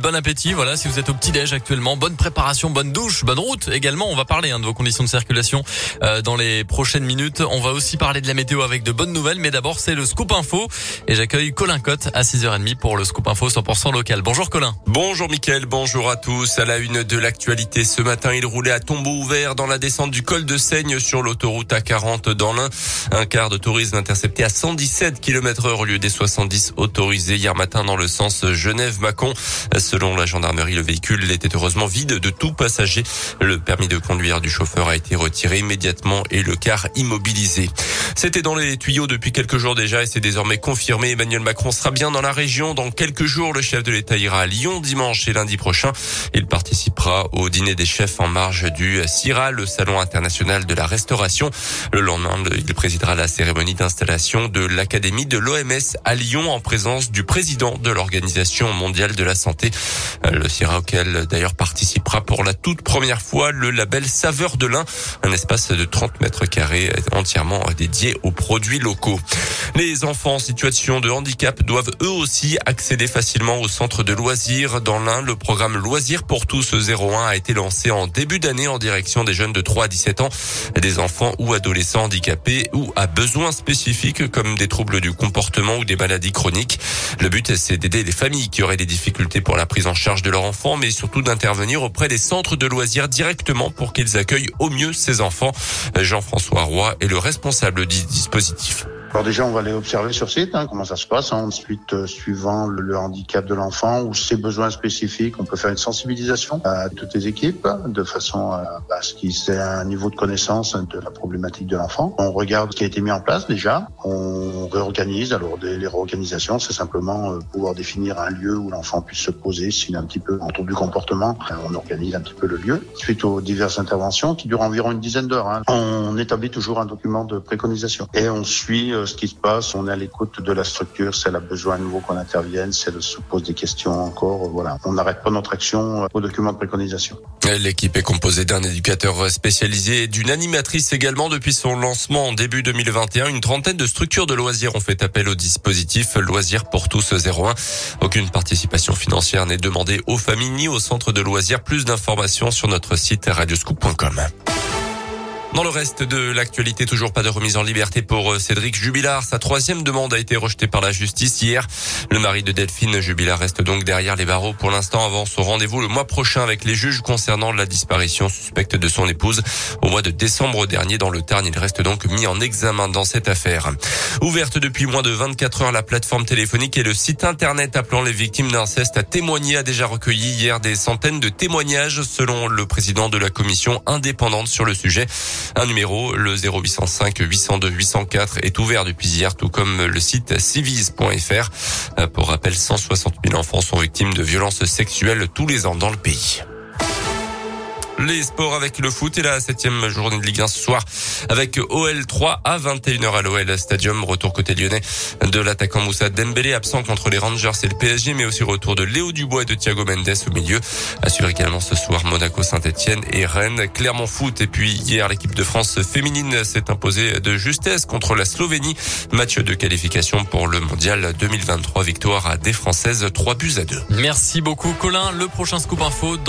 Bon appétit. Voilà, si vous êtes au petit-déj actuellement, bonne préparation, bonne douche, bonne route également. On va parler hein, de vos conditions de circulation euh, dans les prochaines minutes. On va aussi parler de la météo avec de bonnes nouvelles. Mais d'abord, c'est le Scoop Info. Et j'accueille Colin Cotte à 6h30 pour le Scoop Info 100% local. Bonjour Colin. Bonjour Mickaël, bonjour à tous. À la une de l'actualité ce matin, il roulait à tombeau ouvert dans la descente du col de Seigne sur l'autoroute A40 dans l'Ain. Un quart de tourisme intercepté à 117 km heure au lieu des 70 autorisés hier matin dans le sens Genève-Mâcon. Selon la gendarmerie, le véhicule était heureusement vide de tout passager. Le permis de conduire du chauffeur a été retiré immédiatement et le car immobilisé. C'était dans les tuyaux depuis quelques jours déjà et c'est désormais confirmé. Emmanuel Macron sera bien dans la région. Dans quelques jours, le chef de l'État ira à Lyon dimanche et lundi prochain. Il participera au dîner des chefs en marge du CIRA, le Salon international de la restauration. Le lendemain, il présidera la cérémonie d'installation de l'Académie de l'OMS à Lyon en présence du président de l'Organisation mondiale de la santé. Le CIRA auquel d'ailleurs participera pour la toute première fois le label Saveur de l'Ain, un espace de 30 mètres carrés entièrement dédié aux produits locaux. Les enfants en situation de handicap doivent eux aussi accéder facilement au centre de loisirs. Dans l'Ain, le programme Loisirs pour tous 01 a été lancé en début d'année en direction des jeunes de 3 à 17 ans, des enfants ou adolescents handicapés ou à besoins spécifiques comme des troubles du comportement ou des maladies chroniques. Le but, c'est d'aider les familles qui auraient des difficultés pour la prise en charge de leur enfant, mais surtout d'intervenir auprès des centres de loisirs directement pour qu'ils accueillent au mieux ces enfants. Jean-François Roy est le responsable du dispositif. Alors déjà, on va aller observer sur site hein, comment ça se passe. Hein. Ensuite, euh, suivant le, le, handicap de l'enfant ou ses besoins spécifiques, on peut faire une sensibilisation à toutes les équipes de façon à, à ce qu'ils aient un niveau de connaissance de la problématique de l'enfant. On regarde ce qui a été mis en place déjà. On réorganise. Alors les réorganisations, c'est simplement euh, pouvoir définir un lieu où l'enfant puisse se poser s'il a un petit peu en trouble du comportement. On organise un petit peu le lieu. Suite aux diverses interventions qui durent environ une dizaine d'heures, hein, on établit toujours un document de préconisation et on suit ce qui se passe, on est à l'écoute de la structure, si elle a besoin à nouveau qu'on intervienne, si elle se pose des questions encore, voilà. On n'arrête pas notre action au document de préconisation. L'équipe est composée d'un éducateur spécialisé et d'une animatrice également depuis son lancement en début 2021. Une trentaine de structures de loisirs ont fait appel au dispositif Loisirs pour tous 01. Aucune participation financière n'est demandée aux familles ni aux centres de loisirs. Plus d'informations sur notre site radioscoop.com. Dans le reste de l'actualité, toujours pas de remise en liberté pour euh, Cédric Jubilard. Sa troisième demande a été rejetée par la justice hier. Le mari de Delphine Jubilard reste donc derrière les barreaux pour l'instant avant son rendez-vous le mois prochain avec les juges concernant la disparition suspecte de son épouse au mois de décembre dernier dans le Tarn. Il reste donc mis en examen dans cette affaire. Ouverte depuis moins de 24 heures, la plateforme téléphonique et le site internet appelant les victimes d'inceste à témoigner a déjà recueilli hier des centaines de témoignages selon le président de la commission indépendante sur le sujet. Un numéro, le 0805 802 804, est ouvert depuis hier, tout comme le site civis.fr. Pour rappel, 160 000 enfants sont victimes de violences sexuelles tous les ans dans le pays. Les sports avec le foot et la septième journée de Ligue 1 ce soir avec OL 3 à 21h à l'OL Stadium. Retour côté lyonnais de l'attaquant Moussa Dembélé absent contre les Rangers et le PSG, mais aussi retour de Léo Dubois et de Thiago Mendes au milieu. Assure également ce soir Monaco Saint-Etienne et Rennes. Clermont Foot et puis hier l'équipe de France féminine s'est imposée de justesse contre la Slovénie. Match de qualification pour le mondial 2023. Victoire à des Françaises 3 buts à 2. Merci beaucoup Colin. Le prochain scoop info